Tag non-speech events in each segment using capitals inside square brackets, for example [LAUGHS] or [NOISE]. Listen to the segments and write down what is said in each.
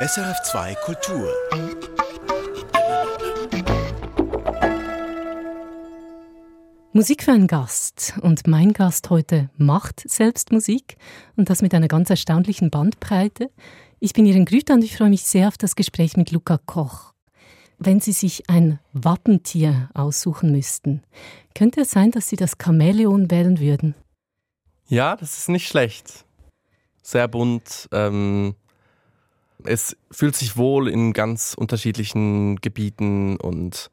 SRF2 Kultur. Musik für einen Gast. Und mein Gast heute macht selbst Musik und das mit einer ganz erstaunlichen Bandbreite. Ich bin Ihren Grüter und ich freue mich sehr auf das Gespräch mit Luca Koch. Wenn Sie sich ein Wappentier aussuchen müssten, könnte es sein, dass Sie das Chamäleon wählen würden? Ja, das ist nicht schlecht. Sehr bunt. Ähm, es fühlt sich wohl in ganz unterschiedlichen Gebieten und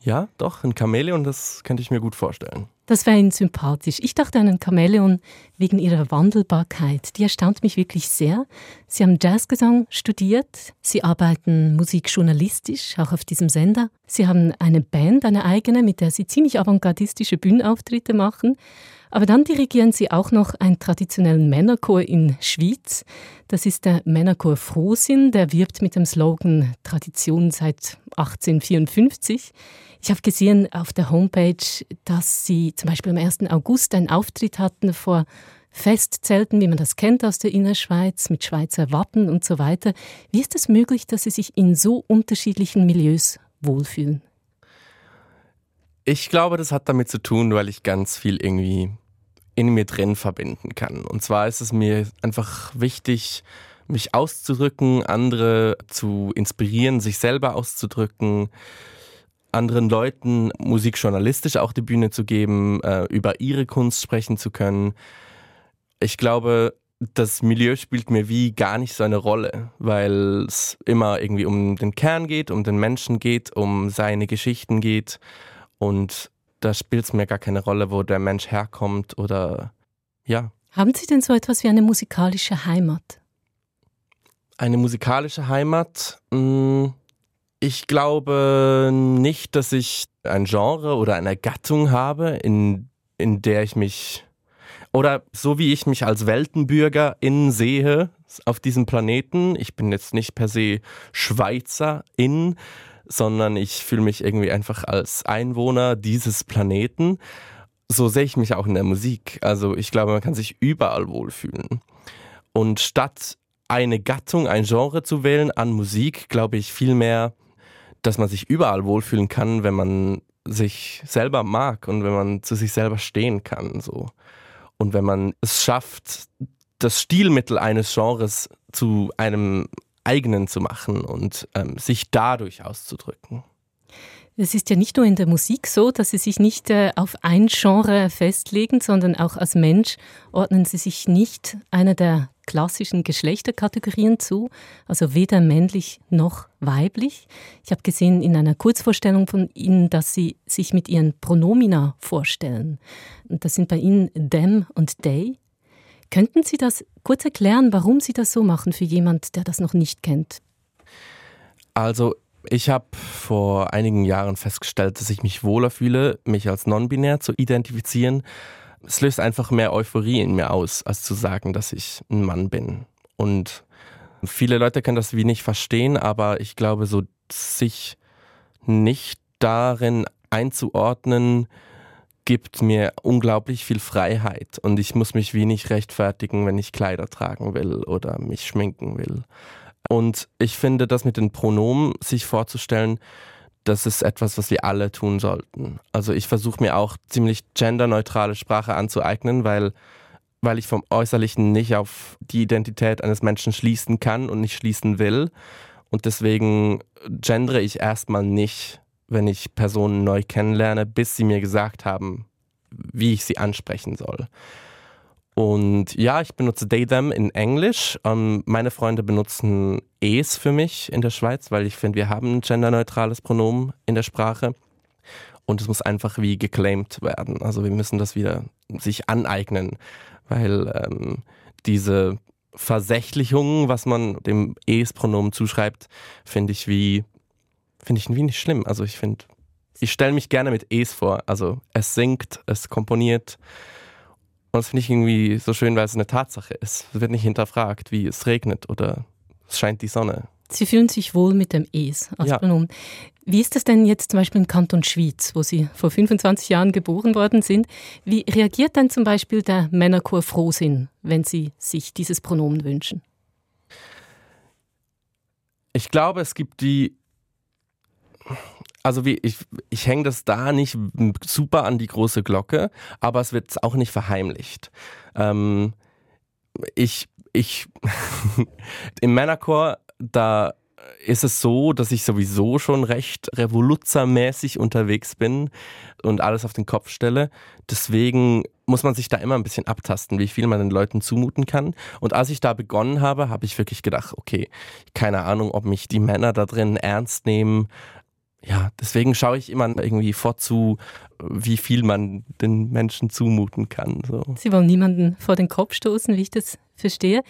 ja, doch, ein Chamäleon, das könnte ich mir gut vorstellen. Das wäre Ihnen sympathisch. Ich dachte an ein Chamäleon wegen Ihrer Wandelbarkeit. Die erstaunt mich wirklich sehr. Sie haben Jazzgesang studiert. Sie arbeiten musikjournalistisch, auch auf diesem Sender. Sie haben eine Band, eine eigene, mit der Sie ziemlich avantgardistische Bühnenauftritte machen. Aber dann dirigieren Sie auch noch einen traditionellen Männerchor in Schwyz. Das ist der Männerchor Frohsinn, der wirbt mit dem Slogan Tradition seit 1854. Ich habe gesehen auf der Homepage, dass Sie zum Beispiel am 1. August einen Auftritt hatten vor Festzelten, wie man das kennt aus der Innerschweiz, mit Schweizer Wappen und so weiter. Wie ist es möglich, dass Sie sich in so unterschiedlichen Milieus wohlfühlen? Ich glaube, das hat damit zu tun, weil ich ganz viel irgendwie in mir drin verbinden kann. Und zwar ist es mir einfach wichtig, mich auszudrücken, andere zu inspirieren, sich selber auszudrücken, anderen Leuten musikjournalistisch auch die Bühne zu geben, äh, über ihre Kunst sprechen zu können. Ich glaube, das Milieu spielt mir wie gar nicht so eine Rolle, weil es immer irgendwie um den Kern geht, um den Menschen geht, um seine Geschichten geht. Und da spielt es mir gar keine Rolle, wo der Mensch herkommt oder ja. Haben Sie denn so etwas wie eine musikalische Heimat? Eine musikalische Heimat? Hm, ich glaube nicht, dass ich ein Genre oder eine Gattung habe, in, in der ich mich oder so wie ich mich als Weltenbürgerin sehe auf diesem Planeten. Ich bin jetzt nicht per se Schweizerin, sondern ich fühle mich irgendwie einfach als Einwohner dieses Planeten. So sehe ich mich auch in der Musik. Also ich glaube, man kann sich überall wohlfühlen. Und statt eine Gattung, ein Genre zu wählen an Musik, glaube ich vielmehr, dass man sich überall wohlfühlen kann, wenn man sich selber mag und wenn man zu sich selber stehen kann. So. Und wenn man es schafft, das Stilmittel eines Genres zu einem eigenen zu machen und ähm, sich dadurch auszudrücken. Es ist ja nicht nur in der Musik so, dass Sie sich nicht äh, auf ein Genre festlegen, sondern auch als Mensch ordnen Sie sich nicht einer der klassischen Geschlechterkategorien zu, also weder männlich noch weiblich. Ich habe gesehen in einer Kurzvorstellung von Ihnen, dass Sie sich mit Ihren Pronomina vorstellen. Das sind bei Ihnen them und they. Könnten Sie das kurz erklären, warum Sie das so machen für jemand, der das noch nicht kennt? Also ich habe vor einigen Jahren festgestellt, dass ich mich wohler fühle, mich als non-binär zu identifizieren. Es löst einfach mehr Euphorie in mir aus, als zu sagen, dass ich ein Mann bin. Und viele Leute können das wie nicht verstehen, aber ich glaube, so sich nicht darin einzuordnen, gibt mir unglaublich viel Freiheit und ich muss mich wie nicht rechtfertigen, wenn ich Kleider tragen will oder mich schminken will. Und ich finde, das mit den Pronomen sich vorzustellen, das ist etwas, was wir alle tun sollten. Also ich versuche mir auch ziemlich genderneutrale Sprache anzueignen, weil, weil ich vom Äußerlichen nicht auf die Identität eines Menschen schließen kann und nicht schließen will. Und deswegen gendere ich erstmal nicht, wenn ich Personen neu kennenlerne, bis sie mir gesagt haben, wie ich sie ansprechen soll. Und ja, ich benutze they, them in Englisch. Ähm, meine Freunde benutzen es für mich in der Schweiz, weil ich finde, wir haben ein genderneutrales Pronomen in der Sprache. Und es muss einfach wie geclaimed werden. Also wir müssen das wieder sich aneignen, weil ähm, diese Versächlichung, was man dem es-Pronomen zuschreibt, finde ich wie finde ich wie nicht schlimm. Also ich finde, ich stelle mich gerne mit es vor. Also es singt, es komponiert, und das finde ich irgendwie so schön, weil es eine Tatsache ist. Es wird nicht hinterfragt, wie es regnet oder es scheint die Sonne. Sie fühlen sich wohl mit dem Es als ja. Pronomen. Wie ist das denn jetzt zum Beispiel im Kanton Schwyz, wo Sie vor 25 Jahren geboren worden sind? Wie reagiert denn zum Beispiel der Männerchor Frohsinn, wenn Sie sich dieses Pronomen wünschen? Ich glaube, es gibt die also wie ich, ich hänge das da nicht super an die große Glocke, aber es wird auch nicht verheimlicht. Ähm, ich, ich, [LAUGHS] im Männerchor, da ist es so, dass ich sowieso schon recht revoluzermäßig unterwegs bin und alles auf den Kopf stelle. Deswegen muss man sich da immer ein bisschen abtasten, wie viel man den Leuten zumuten kann. Und als ich da begonnen habe, habe ich wirklich gedacht, okay, keine Ahnung, ob mich die Männer da drin ernst nehmen, ja, deswegen schaue ich immer irgendwie vorzu, wie viel man den Menschen zumuten kann. So. Sie wollen niemanden vor den Kopf stoßen, wie ich das verstehe.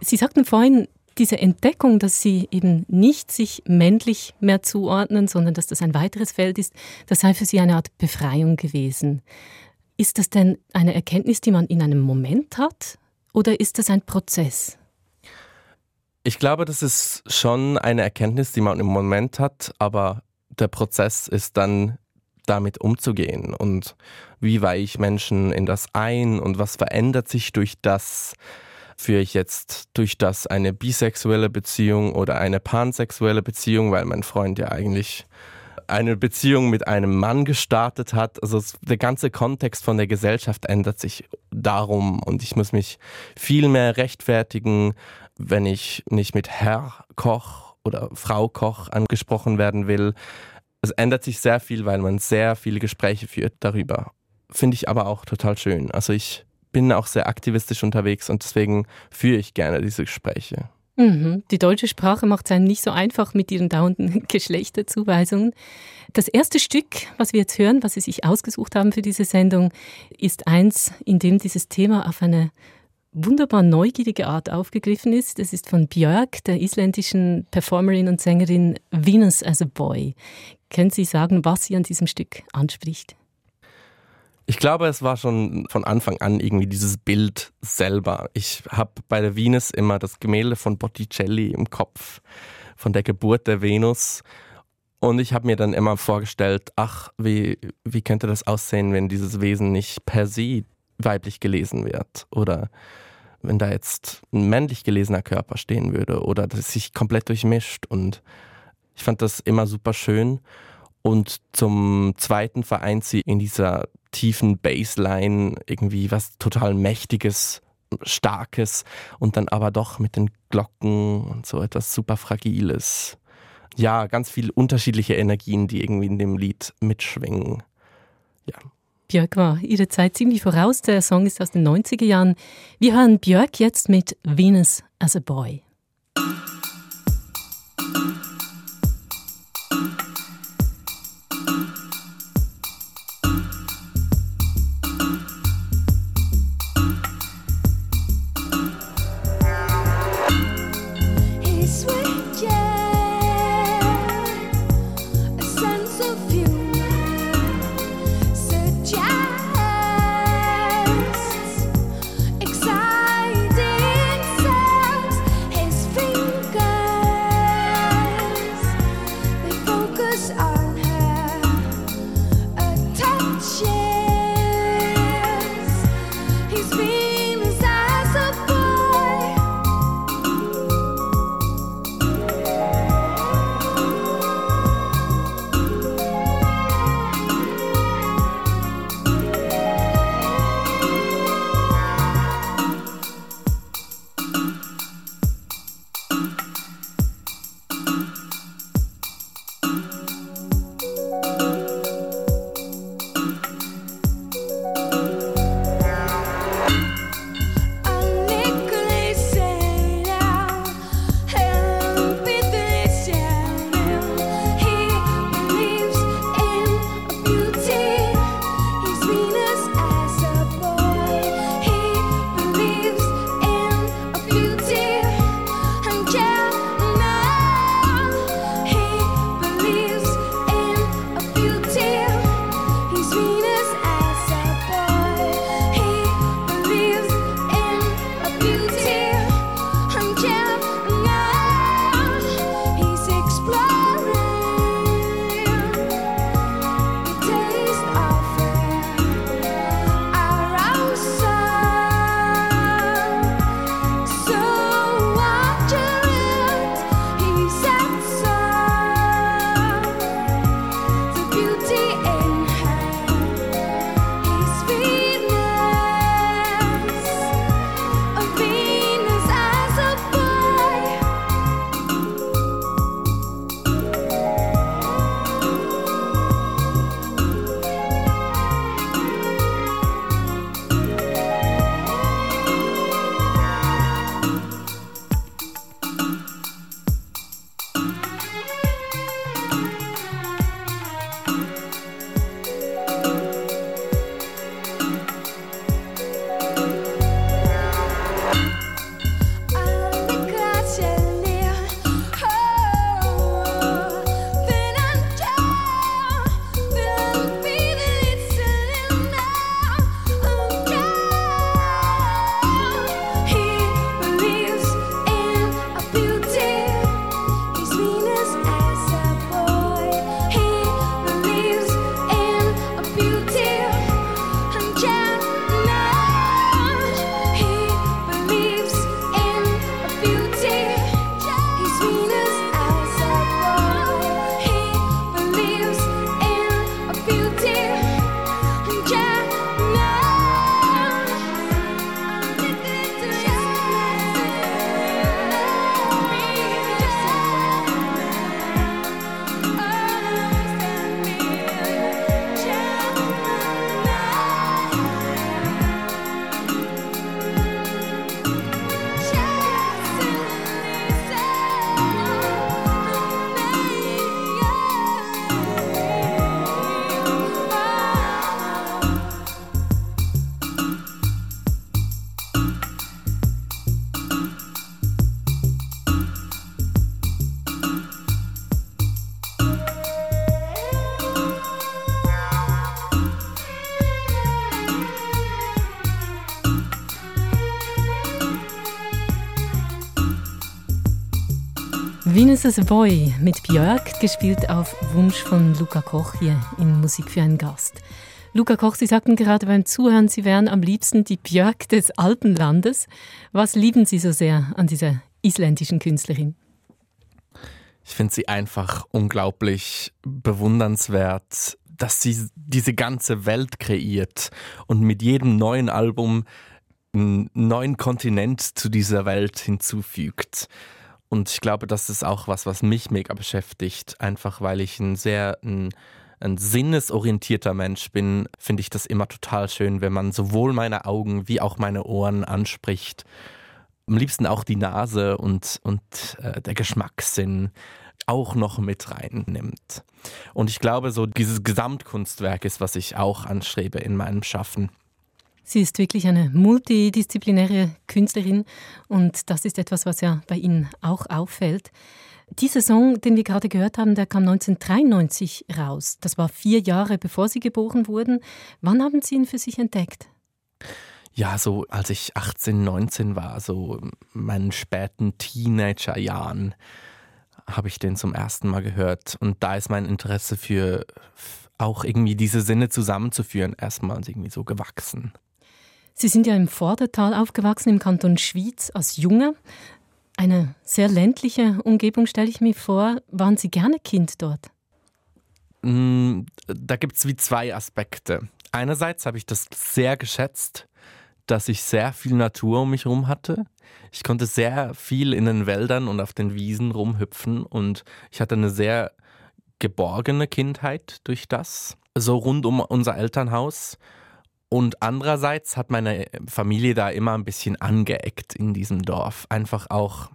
Sie sagten vorhin, diese Entdeckung, dass Sie eben nicht sich männlich mehr zuordnen, sondern dass das ein weiteres Feld ist, das sei für Sie eine Art Befreiung gewesen. Ist das denn eine Erkenntnis, die man in einem Moment hat oder ist das ein Prozess? Ich glaube, das ist schon eine Erkenntnis, die man im Moment hat, aber der Prozess ist dann damit umzugehen? Und wie weiche ich Menschen in das ein? Und was verändert sich durch das, führe ich jetzt durch das eine bisexuelle Beziehung oder eine pansexuelle Beziehung, weil mein Freund ja eigentlich eine Beziehung mit einem Mann gestartet hat. Also der ganze Kontext von der Gesellschaft ändert sich darum. Und ich muss mich viel mehr rechtfertigen, wenn ich nicht mit Herr Koch oder Frau Koch angesprochen werden will. Es ändert sich sehr viel, weil man sehr viele Gespräche führt darüber. Finde ich aber auch total schön. Also ich bin auch sehr aktivistisch unterwegs und deswegen führe ich gerne diese Gespräche. Mhm. Die deutsche Sprache macht es einem nicht so einfach mit ihren dauernden [LAUGHS] Geschlechterzuweisungen. Das erste Stück, was wir jetzt hören, was Sie sich ausgesucht haben für diese Sendung, ist eins, in dem dieses Thema auf eine wunderbar neugierige Art aufgegriffen ist. Das ist von Björk, der isländischen Performerin und Sängerin Venus as a Boy. Können Sie sagen, was sie an diesem Stück anspricht? Ich glaube, es war schon von Anfang an irgendwie dieses Bild selber. Ich habe bei der Venus immer das Gemälde von Botticelli im Kopf, von der Geburt der Venus. Und ich habe mir dann immer vorgestellt, ach, wie, wie könnte das aussehen, wenn dieses Wesen nicht per se weiblich gelesen wird? Oder wenn da jetzt ein männlich gelesener Körper stehen würde oder das sich komplett durchmischt. Und ich fand das immer super schön. Und zum zweiten vereint sie in dieser tiefen Bassline irgendwie was total Mächtiges, Starkes und dann aber doch mit den Glocken und so etwas super Fragiles. Ja, ganz viele unterschiedliche Energien, die irgendwie in dem Lied mitschwingen. Ja. Björk war ihre Zeit ziemlich voraus. Der Song ist aus den 90er Jahren. Wir hören Björk jetzt mit Venus as a Boy. A Boy mit Björk, gespielt auf Wunsch von Luca Koch hier in Musik für einen Gast. Luca Koch, Sie sagten gerade beim Zuhören, Sie wären am liebsten die Björk des Alpenlandes. Was lieben Sie so sehr an dieser isländischen Künstlerin? Ich finde sie einfach unglaublich bewundernswert, dass sie diese ganze Welt kreiert und mit jedem neuen Album einen neuen Kontinent zu dieser Welt hinzufügt. Und ich glaube, das ist auch was, was mich mega beschäftigt. Einfach weil ich ein sehr ein, ein sinnesorientierter Mensch bin, finde ich das immer total schön, wenn man sowohl meine Augen wie auch meine Ohren anspricht. Am liebsten auch die Nase und, und äh, der Geschmackssinn auch noch mit reinnimmt. Und ich glaube, so dieses Gesamtkunstwerk ist, was ich auch anstrebe in meinem Schaffen. Sie ist wirklich eine multidisziplinäre Künstlerin und das ist etwas, was ja bei Ihnen auch auffällt. Dieser Song, den wir gerade gehört haben, der kam 1993 raus. Das war vier Jahre bevor Sie geboren wurden. Wann haben Sie ihn für sich entdeckt? Ja, so als ich 18, 19 war, so meinen späten Teenagerjahren, habe ich den zum ersten Mal gehört. Und da ist mein Interesse für auch irgendwie diese Sinne zusammenzuführen erstmal irgendwie so gewachsen. Sie sind ja im Vordertal aufgewachsen, im Kanton Schwyz, als Junge. Eine sehr ländliche Umgebung, stelle ich mir vor. Waren Sie gerne Kind dort? Mm, da gibt es wie zwei Aspekte. Einerseits habe ich das sehr geschätzt, dass ich sehr viel Natur um mich herum hatte. Ich konnte sehr viel in den Wäldern und auf den Wiesen rumhüpfen und ich hatte eine sehr geborgene Kindheit durch das, so rund um unser Elternhaus. Und andererseits hat meine Familie da immer ein bisschen angeeckt in diesem Dorf. Einfach auch,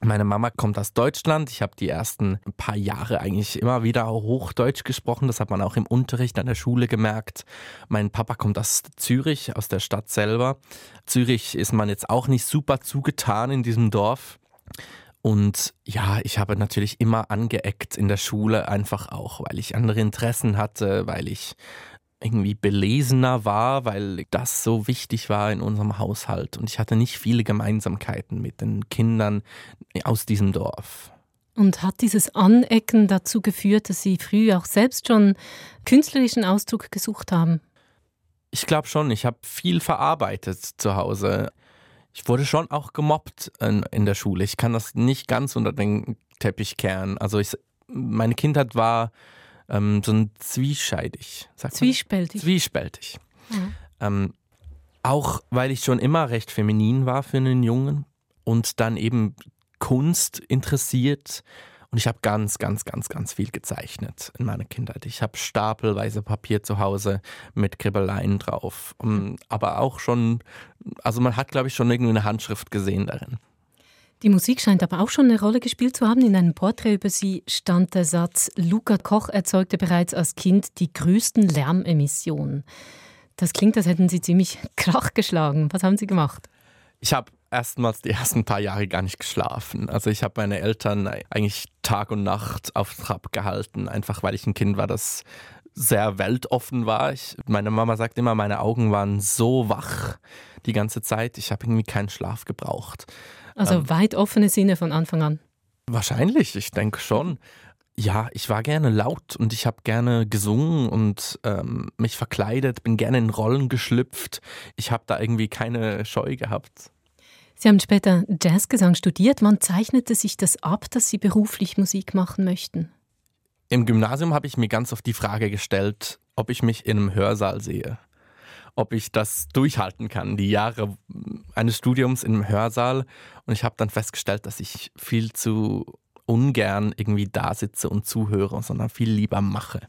meine Mama kommt aus Deutschland. Ich habe die ersten paar Jahre eigentlich immer wieder Hochdeutsch gesprochen. Das hat man auch im Unterricht an der Schule gemerkt. Mein Papa kommt aus Zürich, aus der Stadt selber. Zürich ist man jetzt auch nicht super zugetan in diesem Dorf. Und ja, ich habe natürlich immer angeeckt in der Schule, einfach auch, weil ich andere Interessen hatte, weil ich irgendwie belesener war, weil das so wichtig war in unserem Haushalt. Und ich hatte nicht viele Gemeinsamkeiten mit den Kindern aus diesem Dorf. Und hat dieses Anecken dazu geführt, dass Sie früh auch selbst schon künstlerischen Ausdruck gesucht haben? Ich glaube schon, ich habe viel verarbeitet zu Hause. Ich wurde schon auch gemobbt in, in, der Schule. Ich kann das nicht ganz unter den Teppich kehren. Also ich, meine Kindheit war ähm, so ein zwiescheidig. Zwiespältig. Zwiespältig. Mhm. Ähm, auch weil ich schon immer recht feminin war für einen Jungen und dann eben Kunst interessiert. Und ich habe ganz, ganz, ganz, ganz viel gezeichnet in meiner Kindheit. Ich habe stapelweise Papier zu Hause mit Kribbeleien drauf. Aber auch schon, also man hat, glaube ich, schon irgendwie eine Handschrift gesehen darin. Die Musik scheint aber auch schon eine Rolle gespielt zu haben. In einem Porträt über sie stand der Satz, Luca Koch erzeugte bereits als Kind die größten Lärmemissionen. Das klingt, als hätten Sie ziemlich Krach geschlagen. Was haben Sie gemacht? Ich habe erstmals die ersten paar Jahre gar nicht geschlafen. Also ich habe meine Eltern eigentlich Tag und Nacht auf Trab gehalten, einfach weil ich ein Kind war, das sehr weltoffen war. Ich, meine Mama sagt immer, meine Augen waren so wach die ganze Zeit. Ich habe irgendwie keinen Schlaf gebraucht. Also ähm, weit offene Sinne von Anfang an. Wahrscheinlich, ich denke schon. Ja, ich war gerne laut und ich habe gerne gesungen und ähm, mich verkleidet, bin gerne in Rollen geschlüpft. Ich habe da irgendwie keine Scheu gehabt. Sie haben später Jazzgesang studiert. Wann zeichnete sich das ab, dass Sie beruflich Musik machen möchten? Im Gymnasium habe ich mir ganz oft die Frage gestellt, ob ich mich in einem Hörsaal sehe ob ich das durchhalten kann, die Jahre eines Studiums im Hörsaal. Und ich habe dann festgestellt, dass ich viel zu ungern irgendwie da sitze und zuhöre, sondern viel lieber mache.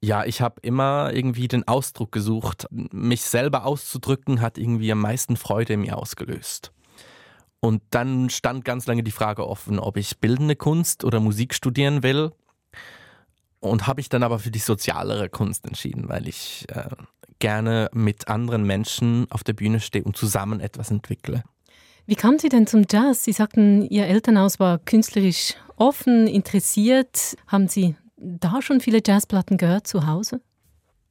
Ja, ich habe immer irgendwie den Ausdruck gesucht. Mich selber auszudrücken hat irgendwie am meisten Freude in mir ausgelöst. Und dann stand ganz lange die Frage offen, ob ich bildende Kunst oder Musik studieren will. Und habe ich dann aber für die sozialere Kunst entschieden, weil ich äh, gerne mit anderen Menschen auf der Bühne stehe und zusammen etwas entwickle. Wie kamen Sie denn zum Jazz? Sie sagten, Ihr Elternhaus war künstlerisch offen, interessiert. Haben Sie da schon viele Jazzplatten gehört zu Hause?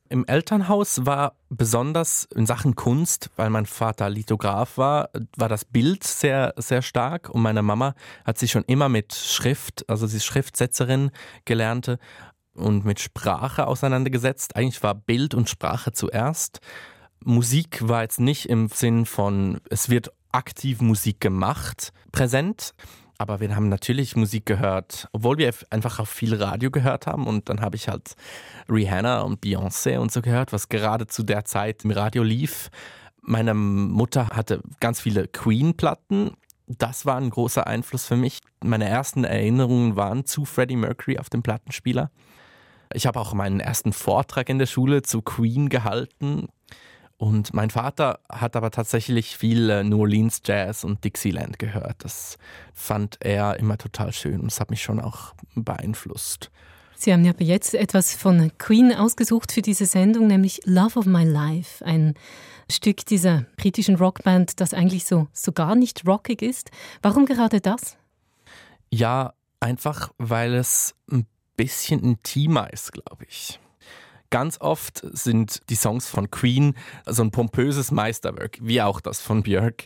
Im Elternhaus war besonders in Sachen Kunst, weil mein Vater Lithograf war, war das Bild sehr, sehr stark und meine Mama hat sich schon immer mit Schrift, also sie ist Schriftsetzerin gelernte und mit Sprache auseinandergesetzt. Eigentlich war Bild und Sprache zuerst. Musik war jetzt nicht im Sinn von, es wird aktiv Musik gemacht, präsent. Aber wir haben natürlich Musik gehört, obwohl wir einfach auch viel Radio gehört haben. Und dann habe ich halt Rihanna und Beyoncé und so gehört, was gerade zu der Zeit im Radio lief. Meine Mutter hatte ganz viele Queen-Platten. Das war ein großer Einfluss für mich. Meine ersten Erinnerungen waren zu Freddie Mercury auf dem Plattenspieler. Ich habe auch meinen ersten Vortrag in der Schule zu Queen gehalten. Und mein Vater hat aber tatsächlich viel äh, New Orleans Jazz und Dixieland gehört. Das fand er immer total schön und es hat mich schon auch beeinflusst. Sie haben ja jetzt etwas von Queen ausgesucht für diese Sendung, nämlich Love of My Life, ein Stück dieser britischen Rockband, das eigentlich so, so gar nicht rockig ist. Warum gerade das? Ja, einfach weil es ein bisschen intimer ist, glaube ich. Ganz oft sind die Songs von Queen so ein pompöses Meisterwerk, wie auch das von Björk.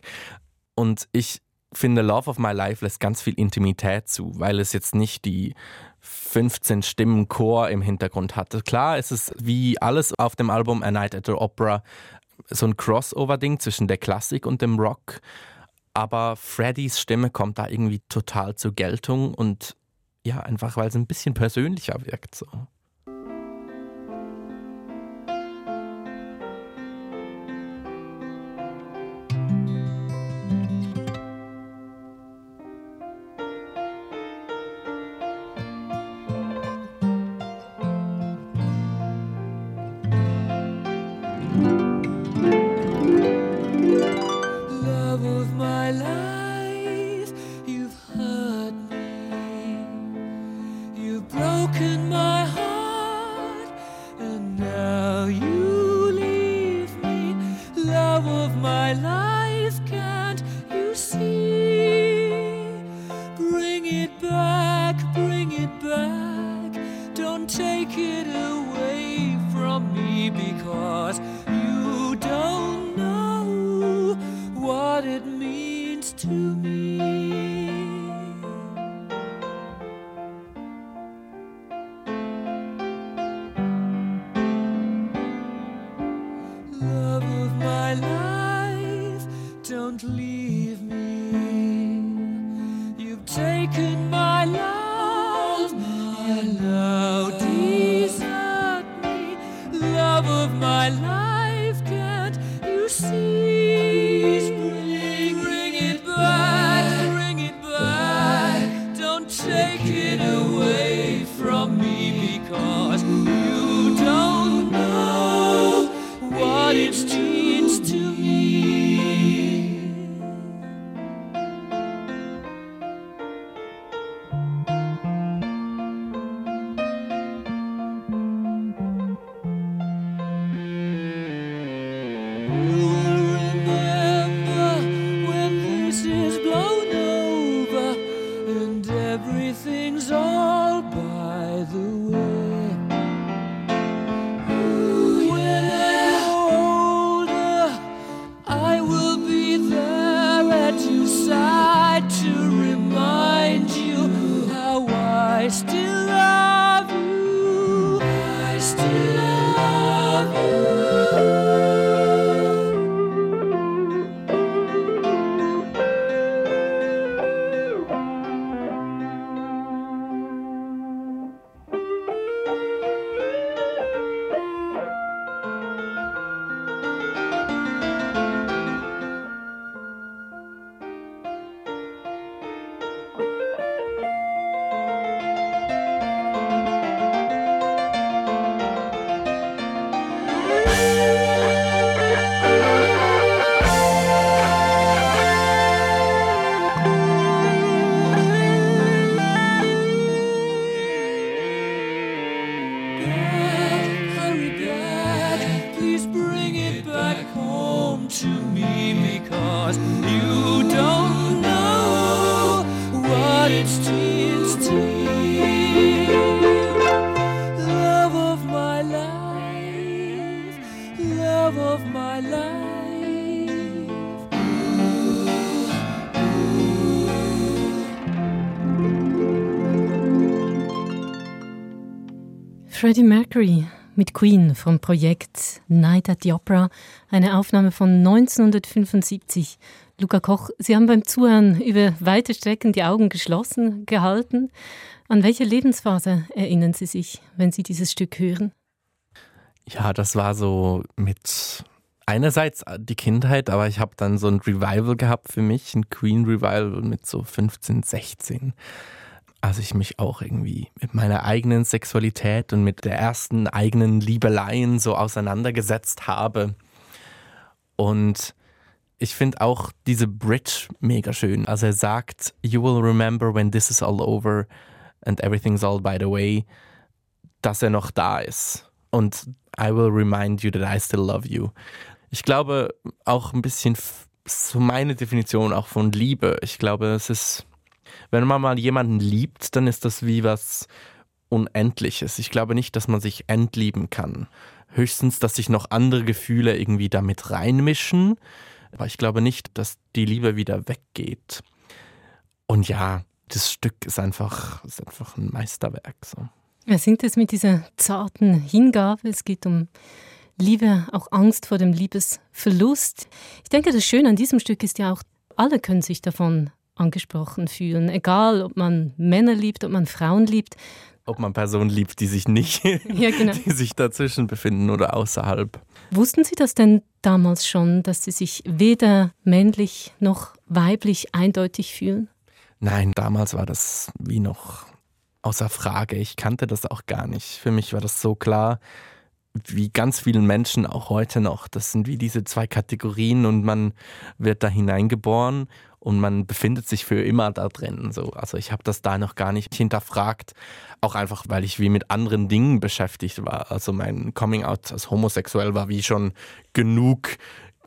Und ich finde, Love of My Life lässt ganz viel Intimität zu, weil es jetzt nicht die 15 Stimmen Chor im Hintergrund hat. Klar, es ist wie alles auf dem Album A Night at the Opera so ein Crossover-Ding zwischen der Klassik und dem Rock. Aber Freddys Stimme kommt da irgendwie total zur Geltung und ja, einfach weil es ein bisschen persönlicher wirkt. So. can't you see? Bring it back, bring it back. Don't take it away from me because you don't know what it means to me. Freddie Mercury mit Queen vom Projekt Night at the Opera, eine Aufnahme von 1975. Luca Koch, Sie haben beim Zuhören über weite Strecken die Augen geschlossen gehalten. An welche Lebensphase erinnern Sie sich, wenn Sie dieses Stück hören? Ja, das war so mit einerseits die Kindheit, aber ich habe dann so ein Revival gehabt für mich, ein Queen Revival mit so 15, 16 als ich mich auch irgendwie mit meiner eigenen Sexualität und mit der ersten eigenen Liebeleien so auseinandergesetzt habe. Und ich finde auch diese Bridge mega schön. Also er sagt, You will remember when this is all over and everything's all by the way, dass er noch da ist. Und I will remind you that I still love you. Ich glaube auch ein bisschen so meine Definition auch von Liebe. Ich glaube, es ist wenn man mal jemanden liebt, dann ist das wie was Unendliches. Ich glaube nicht, dass man sich entlieben kann. Höchstens, dass sich noch andere Gefühle irgendwie damit reinmischen. Aber ich glaube nicht, dass die Liebe wieder weggeht. Und ja, das Stück ist einfach, ist einfach ein Meisterwerk. So. Ja, singt es mit dieser zarten Hingabe. Es geht um Liebe, auch Angst vor dem Liebesverlust. Ich denke, das Schöne an diesem Stück ist ja auch, alle können sich davon angesprochen fühlen. Egal, ob man Männer liebt, ob man Frauen liebt. Ob man Personen liebt, die sich nicht, [LAUGHS] ja, genau. die sich dazwischen befinden oder außerhalb. Wussten Sie das denn damals schon, dass Sie sich weder männlich noch weiblich eindeutig fühlen? Nein, damals war das wie noch außer Frage. Ich kannte das auch gar nicht. Für mich war das so klar, wie ganz vielen Menschen auch heute noch. Das sind wie diese zwei Kategorien und man wird da hineingeboren und man befindet sich für immer da drin. So. Also ich habe das da noch gar nicht hinterfragt, auch einfach, weil ich wie mit anderen Dingen beschäftigt war. Also mein Coming Out als homosexuell war wie schon genug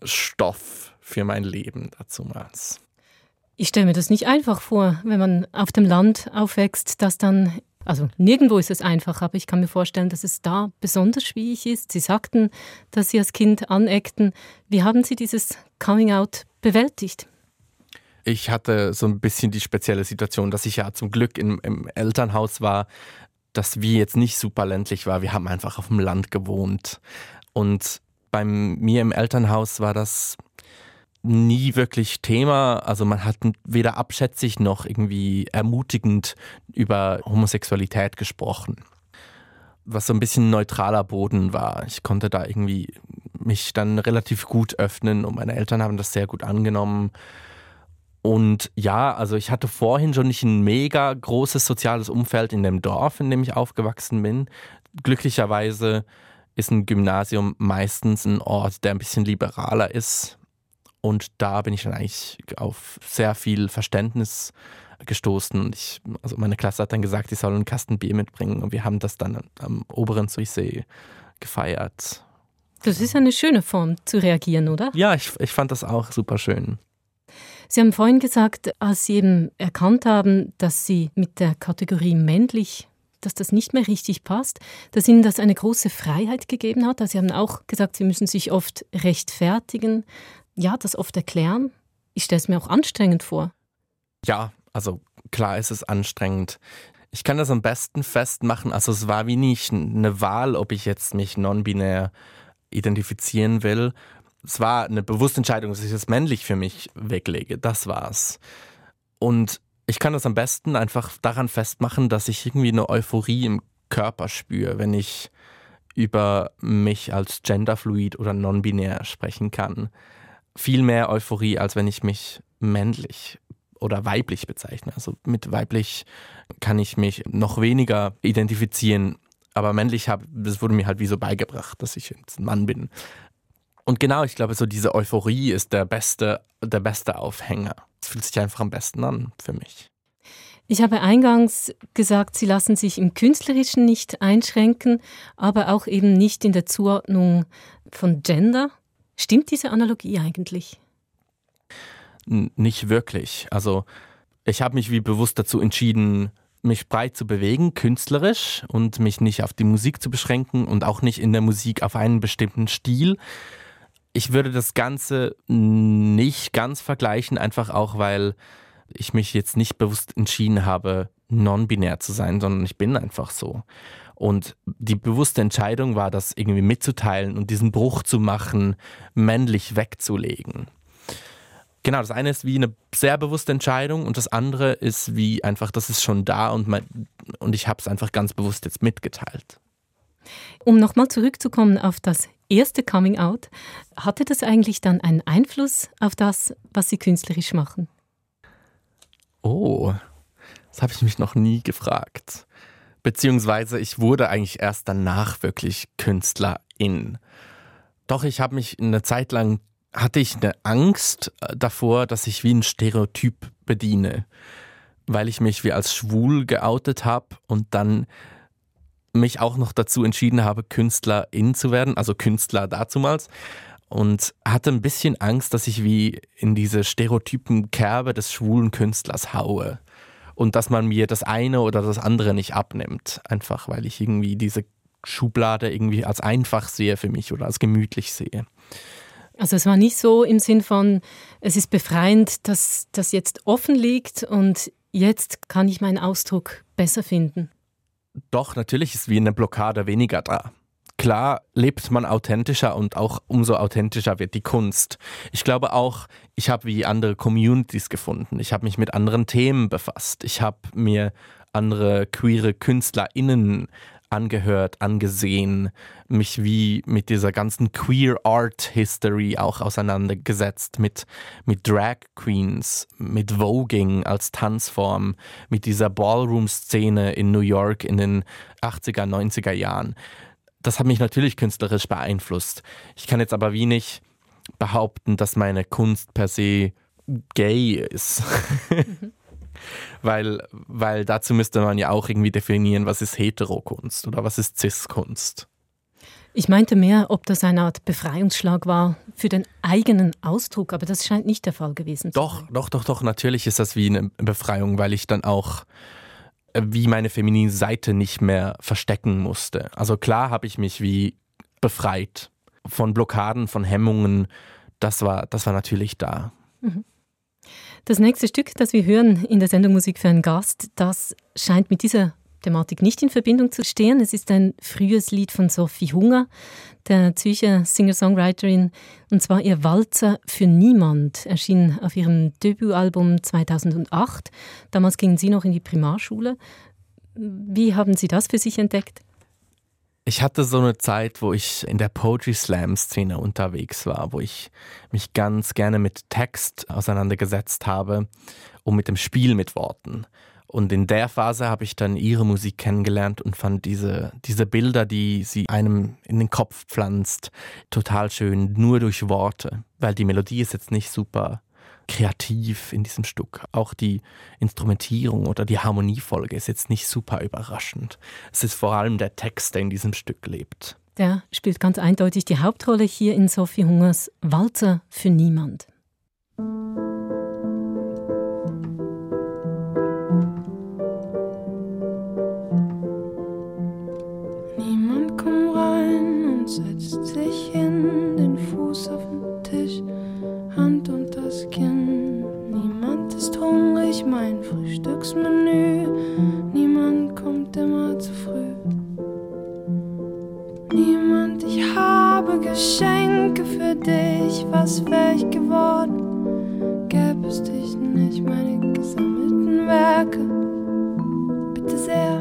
Stoff für mein Leben dazumals. Ich stelle mir das nicht einfach vor, wenn man auf dem Land aufwächst, dass dann also nirgendwo ist es einfach, aber ich kann mir vorstellen, dass es da besonders schwierig ist. Sie sagten, dass Sie als Kind aneckten. Wie haben Sie dieses Coming-out bewältigt? Ich hatte so ein bisschen die spezielle Situation, dass ich ja zum Glück im, im Elternhaus war, dass wir jetzt nicht super ländlich war. Wir haben einfach auf dem Land gewohnt. Und bei mir im Elternhaus war das nie wirklich Thema. Also man hat weder abschätzig noch irgendwie ermutigend über Homosexualität gesprochen. Was so ein bisschen neutraler Boden war. Ich konnte da irgendwie mich dann relativ gut öffnen und meine Eltern haben das sehr gut angenommen. Und ja, also ich hatte vorhin schon nicht ein mega großes soziales Umfeld in dem Dorf, in dem ich aufgewachsen bin. Glücklicherweise ist ein Gymnasium meistens ein Ort, der ein bisschen liberaler ist. Und da bin ich dann eigentlich auf sehr viel Verständnis gestoßen. Und ich, also meine Klasse hat dann gesagt, ich soll einen Kasten Bier mitbringen. Und wir haben das dann am oberen Suissee gefeiert. Das ist eine schöne Form zu reagieren, oder? Ja, ich, ich fand das auch super schön. Sie haben vorhin gesagt, als Sie eben erkannt haben, dass Sie mit der Kategorie männlich, dass das nicht mehr richtig passt, dass Ihnen das eine große Freiheit gegeben hat. Also Sie haben auch gesagt, Sie müssen sich oft rechtfertigen, ja, das oft erklären. Ich stelle es mir auch anstrengend vor. Ja, also klar ist es anstrengend. Ich kann das am besten festmachen. Also es war wie nicht eine Wahl, ob ich jetzt mich non-binär identifizieren will es war eine bewusste Entscheidung, dass ich das männlich für mich weglege. Das war's. Und ich kann das am besten einfach daran festmachen, dass ich irgendwie eine Euphorie im Körper spüre, wenn ich über mich als genderfluid oder non-binär sprechen kann. Viel mehr Euphorie, als wenn ich mich männlich oder weiblich bezeichne. Also mit weiblich kann ich mich noch weniger identifizieren, aber männlich habe, das wurde mir halt wie so beigebracht, dass ich ein Mann bin. Und genau, ich glaube, so diese Euphorie ist der beste, der beste Aufhänger. Es fühlt sich einfach am besten an für mich. Ich habe eingangs gesagt, Sie lassen sich im Künstlerischen nicht einschränken, aber auch eben nicht in der Zuordnung von Gender. Stimmt diese Analogie eigentlich? Nicht wirklich. Also ich habe mich wie bewusst dazu entschieden, mich breit zu bewegen, künstlerisch und mich nicht auf die Musik zu beschränken und auch nicht in der Musik auf einen bestimmten Stil, ich würde das Ganze nicht ganz vergleichen, einfach auch, weil ich mich jetzt nicht bewusst entschieden habe, non-binär zu sein, sondern ich bin einfach so. Und die bewusste Entscheidung war, das irgendwie mitzuteilen und diesen Bruch zu machen, männlich wegzulegen. Genau, das eine ist wie eine sehr bewusste Entscheidung und das andere ist wie einfach, das ist schon da und, mein, und ich habe es einfach ganz bewusst jetzt mitgeteilt. Um nochmal zurückzukommen auf das erste Coming Out, hatte das eigentlich dann einen Einfluss auf das, was Sie künstlerisch machen? Oh, das habe ich mich noch nie gefragt. Beziehungsweise ich wurde eigentlich erst danach wirklich Künstlerin. Doch ich habe mich eine Zeit lang, hatte ich eine Angst äh, davor, dass ich wie ein Stereotyp bediene, weil ich mich wie als schwul geoutet habe und dann mich auch noch dazu entschieden habe, Künstlerin zu werden, also Künstler dazumals. Und hatte ein bisschen Angst, dass ich wie in diese stereotypen Kerbe des schwulen Künstlers haue. Und dass man mir das eine oder das andere nicht abnimmt. Einfach weil ich irgendwie diese Schublade irgendwie als einfach sehe für mich oder als gemütlich sehe. Also es war nicht so im Sinn von, es ist befreiend, dass das jetzt offen liegt und jetzt kann ich meinen Ausdruck besser finden. Doch, natürlich ist wie eine Blockade weniger da. Klar lebt man authentischer und auch umso authentischer wird die Kunst. Ich glaube auch, ich habe wie andere Communities gefunden. Ich habe mich mit anderen Themen befasst. Ich habe mir andere queere KünstlerInnen angehört, angesehen, mich wie mit dieser ganzen Queer Art History auch auseinandergesetzt, mit, mit Drag Queens, mit Voging als Tanzform, mit dieser Ballroom-Szene in New York in den 80er, 90er Jahren. Das hat mich natürlich künstlerisch beeinflusst. Ich kann jetzt aber wenig behaupten, dass meine Kunst per se gay ist. Mhm. Weil, weil dazu müsste man ja auch irgendwie definieren, was ist Heterokunst oder was ist Cis-Kunst. Ich meinte mehr, ob das eine Art Befreiungsschlag war für den eigenen Ausdruck, aber das scheint nicht der Fall gewesen zu doch, sein. Doch, doch, doch, natürlich ist das wie eine Befreiung, weil ich dann auch äh, wie meine feminine Seite nicht mehr verstecken musste. Also klar habe ich mich wie befreit von Blockaden, von Hemmungen. Das war, das war natürlich da. Mhm. Das nächste Stück, das wir hören in der Sendung Musik für einen Gast, das scheint mit dieser Thematik nicht in Verbindung zu stehen. Es ist ein frühes Lied von Sophie Hunger, der Zürcher Singer-Songwriterin, und zwar ihr Walzer für Niemand, erschien auf ihrem Debütalbum 2008. Damals gingen Sie noch in die Primarschule. Wie haben Sie das für sich entdeckt? Ich hatte so eine Zeit, wo ich in der Poetry Slam Szene unterwegs war, wo ich mich ganz gerne mit Text auseinandergesetzt habe und mit dem Spiel mit Worten. Und in der Phase habe ich dann ihre Musik kennengelernt und fand diese, diese Bilder, die sie einem in den Kopf pflanzt, total schön, nur durch Worte, weil die Melodie ist jetzt nicht super kreativ in diesem Stück. Auch die Instrumentierung oder die Harmoniefolge ist jetzt nicht super überraschend. Es ist vor allem der Text, der in diesem Stück lebt. Der spielt ganz eindeutig die Hauptrolle hier in Sophie Hungers Walzer für niemand. Niemand kommt rein und setzt sich hin, den Fuß auf den Tisch, Das Kinn. Niemand ist hungrig, mein Frühstücksmenü. Niemand kommt immer zu früh. Niemand, ich habe Geschenke für dich. Was wär ich geworden? Gäbe es dich nicht, meine gesammelten Werke. Bitte sehr,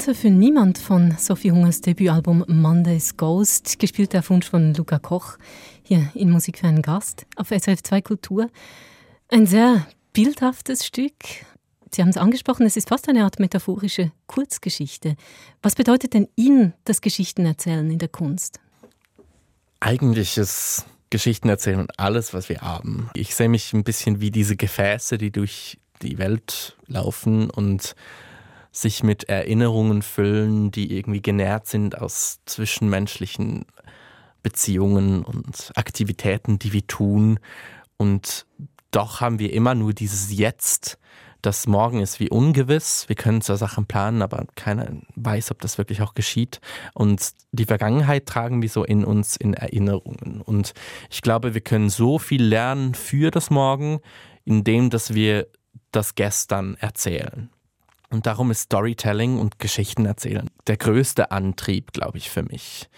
Walzer für Niemand von Sophie Hungers Debütalbum Monday's Ghost, gespielt auf Wunsch von Luca Koch, hier in Musik für einen Gast auf SRF 2 Kultur. Ein sehr bildhaftes Stück. Sie haben es angesprochen, es ist fast eine Art metaphorische Kurzgeschichte. Was bedeutet denn Ihnen das Geschichtenerzählen in der Kunst? Eigentlich ist Geschichtenerzählen alles, was wir haben. Ich sehe mich ein bisschen wie diese Gefäße, die durch die Welt laufen und sich mit Erinnerungen füllen, die irgendwie genährt sind aus zwischenmenschlichen Beziehungen und Aktivitäten, die wir tun. Und doch haben wir immer nur dieses Jetzt. Das Morgen ist wie ungewiss. Wir können zwar Sachen planen, aber keiner weiß, ob das wirklich auch geschieht. Und die Vergangenheit tragen wir so in uns in Erinnerungen. Und ich glaube, wir können so viel lernen für das Morgen, indem dass wir das Gestern erzählen. Und darum ist Storytelling und Geschichten erzählen der größte Antrieb, glaube ich, für mich.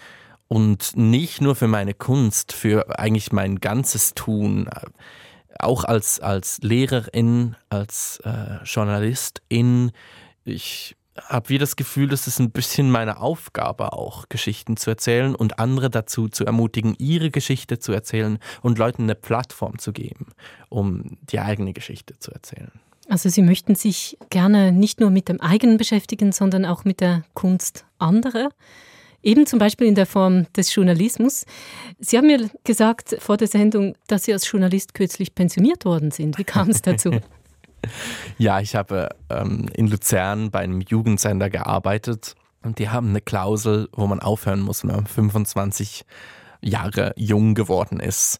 Und nicht nur für meine Kunst, für eigentlich mein ganzes Tun. Auch als, als Lehrerin, als äh, Journalistin. Ich habe wie das Gefühl, das ist ein bisschen meine Aufgabe auch, Geschichten zu erzählen und andere dazu zu ermutigen, ihre Geschichte zu erzählen und Leuten eine Plattform zu geben, um die eigene Geschichte zu erzählen. Also Sie möchten sich gerne nicht nur mit dem eigenen beschäftigen, sondern auch mit der Kunst anderer. Eben zum Beispiel in der Form des Journalismus. Sie haben mir gesagt vor der Sendung, dass Sie als Journalist kürzlich pensioniert worden sind. Wie kam es dazu? [LAUGHS] [LAUGHS] ja, ich habe ähm, in Luzern bei einem Jugendsender gearbeitet und die haben eine Klausel, wo man aufhören muss, wenn man 25 Jahre jung geworden ist.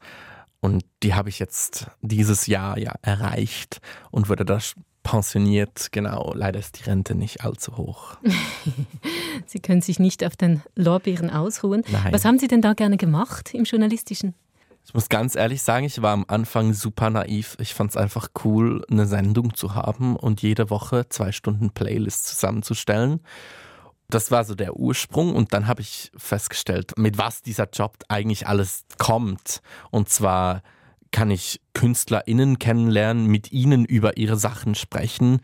Und die habe ich jetzt dieses Jahr ja erreicht und wurde da pensioniert. Genau, leider ist die Rente nicht allzu hoch. [LAUGHS] Sie können sich nicht auf den Lorbeeren ausruhen. Nein. Was haben Sie denn da gerne gemacht im Journalistischen? Ich muss ganz ehrlich sagen, ich war am Anfang super naiv. Ich fand es einfach cool, eine Sendung zu haben und jede Woche zwei Stunden Playlist zusammenzustellen. Das war so der Ursprung und dann habe ich festgestellt, mit was dieser Job eigentlich alles kommt. Und zwar kann ich KünstlerInnen kennenlernen, mit ihnen über ihre Sachen sprechen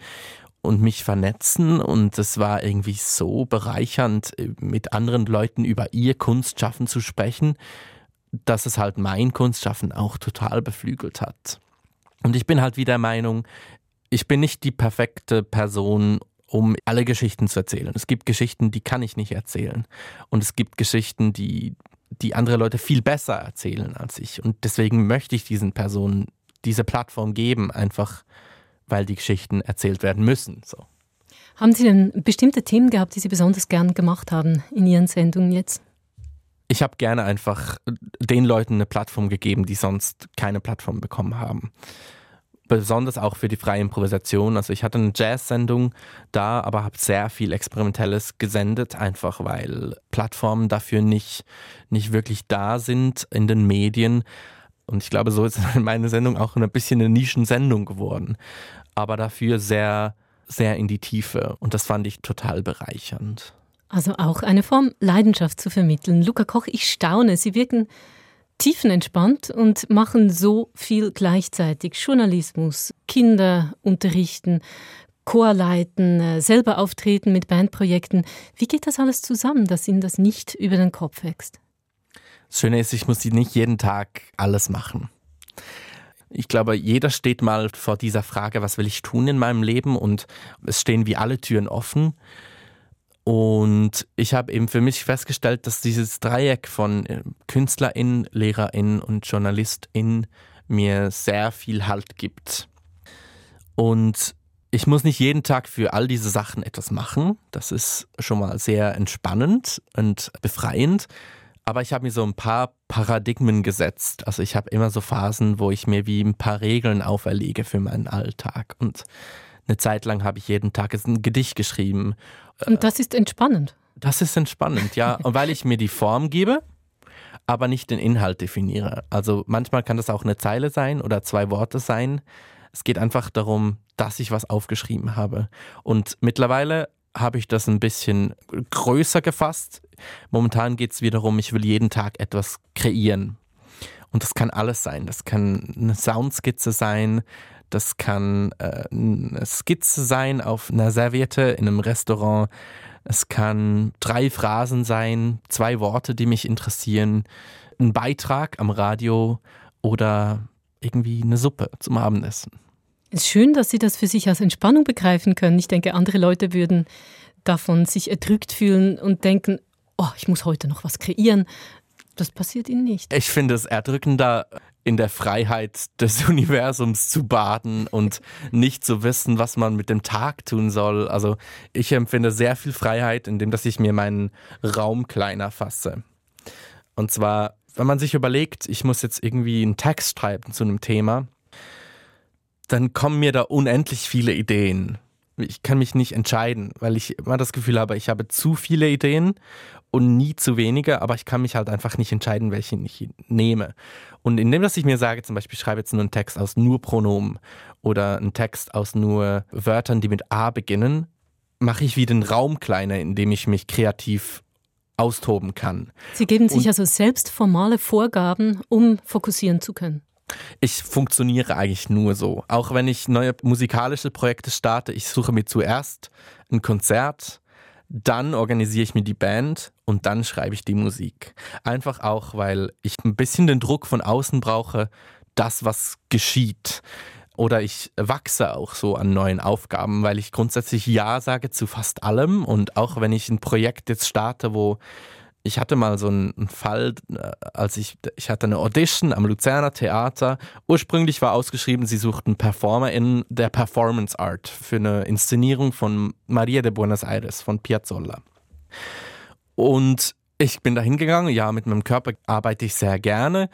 und mich vernetzen. Und es war irgendwie so bereichernd, mit anderen Leuten über ihr Kunstschaffen zu sprechen, dass es halt mein Kunstschaffen auch total beflügelt hat. Und ich bin halt wieder der Meinung, ich bin nicht die perfekte Person, um alle Geschichten zu erzählen. Es gibt Geschichten, die kann ich nicht erzählen. Und es gibt Geschichten, die, die andere Leute viel besser erzählen als ich. Und deswegen möchte ich diesen Personen diese Plattform geben, einfach weil die Geschichten erzählt werden müssen. So. Haben Sie denn bestimmte Themen gehabt, die Sie besonders gern gemacht haben in Ihren Sendungen jetzt? Ich habe gerne einfach den Leuten eine Plattform gegeben, die sonst keine Plattform bekommen haben besonders auch für die freie Improvisation. Also ich hatte eine Jazz-Sendung da, aber habe sehr viel Experimentelles gesendet, einfach weil Plattformen dafür nicht, nicht wirklich da sind in den Medien. Und ich glaube, so ist [LAUGHS] meine Sendung auch ein bisschen eine Nischensendung geworden. Aber dafür sehr, sehr in die Tiefe. Und das fand ich total bereichernd. Also auch eine Form, Leidenschaft zu vermitteln. Luca Koch, ich staune. Sie wirken tiefenentspannt und machen so viel gleichzeitig. Journalismus, Kinder unterrichten, Chor leiten, äh, selber auftreten mit Bandprojekten. Wie geht das alles zusammen, dass Ihnen das nicht über den Kopf wächst? Das Schöne ist, ich muss nicht jeden Tag alles machen. Ich glaube, jeder steht mal vor dieser Frage, was will ich tun in meinem Leben? Und es stehen wie alle Türen offen. Und ich habe eben für mich festgestellt, dass dieses Dreieck von äh, KünstlerInnen, LehrerInnen und JournalistInnen mir sehr viel Halt gibt. Und ich muss nicht jeden Tag für all diese Sachen etwas machen. Das ist schon mal sehr entspannend und befreiend. Aber ich habe mir so ein paar Paradigmen gesetzt. Also ich habe immer so Phasen, wo ich mir wie ein paar Regeln auferlege für meinen Alltag. Und eine Zeit lang habe ich jeden Tag ein Gedicht geschrieben. Und das ist entspannend. Das ist entspannend, ja. [LAUGHS] Und weil ich mir die Form gebe, aber nicht den Inhalt definiere. Also manchmal kann das auch eine Zeile sein oder zwei Worte sein. Es geht einfach darum, dass ich was aufgeschrieben habe. Und mittlerweile habe ich das ein bisschen größer gefasst. Momentan geht es wiederum, ich will jeden Tag etwas kreieren. Und das kann alles sein. Das kann eine Soundskizze sein, das kann äh, eine Skizze sein auf einer Serviette in einem Restaurant. Es kann drei Phrasen sein, zwei Worte, die mich interessieren, ein Beitrag am Radio oder irgendwie eine Suppe zum Abendessen. Es ist schön, dass Sie das für sich als Entspannung begreifen können. Ich denke, andere Leute würden davon sich erdrückt fühlen und denken, oh, ich muss heute noch was kreieren. Das passiert Ihnen nicht. Ich finde es erdrückender, in der Freiheit des [LAUGHS] Universums zu baden und nicht zu wissen, was man mit dem Tag tun soll. Also ich empfinde sehr viel Freiheit, indem dass ich mir meinen Raum kleiner fasse. Und zwar, wenn man sich überlegt, ich muss jetzt irgendwie einen Text schreiben zu einem Thema, dann kommen mir da unendlich viele Ideen. Ich kann mich nicht entscheiden, weil ich immer das Gefühl habe, ich habe zu viele Ideen und nie zu wenige, aber ich kann mich halt einfach nicht entscheiden, welche ich nehme. Und indem dass ich mir sage, zum Beispiel, ich schreibe jetzt nur einen Text aus nur Pronomen oder einen Text aus nur Wörtern, die mit A beginnen, mache ich wie den Raum kleiner, in dem ich mich kreativ austoben kann. Sie geben sich und also selbst formale Vorgaben, um fokussieren zu können. Ich funktioniere eigentlich nur so. Auch wenn ich neue musikalische Projekte starte, ich suche mir zuerst ein Konzert, dann organisiere ich mir die Band und dann schreibe ich die Musik. Einfach auch, weil ich ein bisschen den Druck von außen brauche, das, was geschieht. Oder ich wachse auch so an neuen Aufgaben, weil ich grundsätzlich Ja sage zu fast allem. Und auch wenn ich ein Projekt jetzt starte, wo ich hatte mal so einen Fall, äh, als ich, ich hatte eine Audition am Luzerner Theater. Ursprünglich war ausgeschrieben, sie suchten Performer in der Performance Art für eine Inszenierung von Maria de Buenos Aires von Piazzolla. Und ich bin da hingegangen, ja, mit meinem Körper arbeite ich sehr gerne.